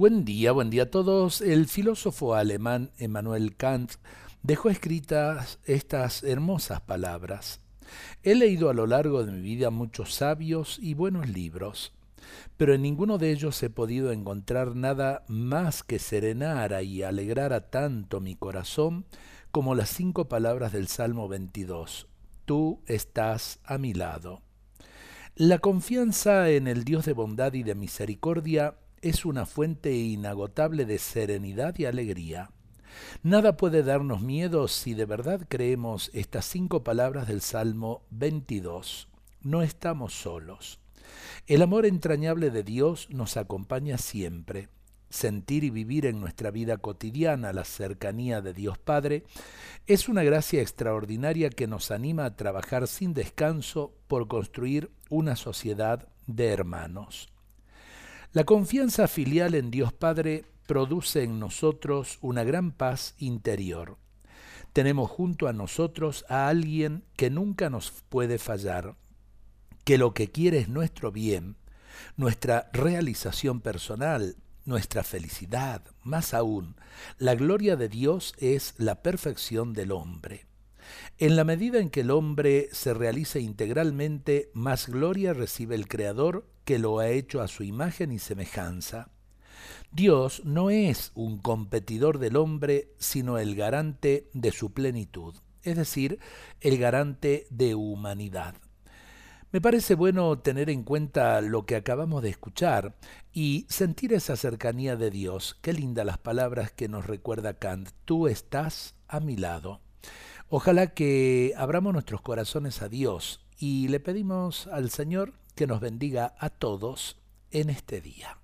Buen día, buen día a todos. El filósofo alemán Emmanuel Kant dejó escritas estas hermosas palabras. He leído a lo largo de mi vida muchos sabios y buenos libros, pero en ninguno de ellos he podido encontrar nada más que serenara y alegrara tanto mi corazón como las cinco palabras del Salmo 22. Tú estás a mi lado. La confianza en el Dios de bondad y de misericordia es una fuente inagotable de serenidad y alegría. Nada puede darnos miedo si de verdad creemos estas cinco palabras del Salmo 22. No estamos solos. El amor entrañable de Dios nos acompaña siempre. Sentir y vivir en nuestra vida cotidiana la cercanía de Dios Padre es una gracia extraordinaria que nos anima a trabajar sin descanso por construir una sociedad de hermanos. La confianza filial en Dios Padre produce en nosotros una gran paz interior. Tenemos junto a nosotros a alguien que nunca nos puede fallar, que lo que quiere es nuestro bien, nuestra realización personal, nuestra felicidad, más aún, la gloria de Dios es la perfección del hombre. En la medida en que el hombre se realiza integralmente, más gloria recibe el Creador que lo ha hecho a su imagen y semejanza. Dios no es un competidor del hombre, sino el garante de su plenitud, es decir, el garante de humanidad. Me parece bueno tener en cuenta lo que acabamos de escuchar y sentir esa cercanía de Dios. Qué linda las palabras que nos recuerda Kant. Tú estás a mi lado. Ojalá que abramos nuestros corazones a Dios y le pedimos al Señor que nos bendiga a todos en este día.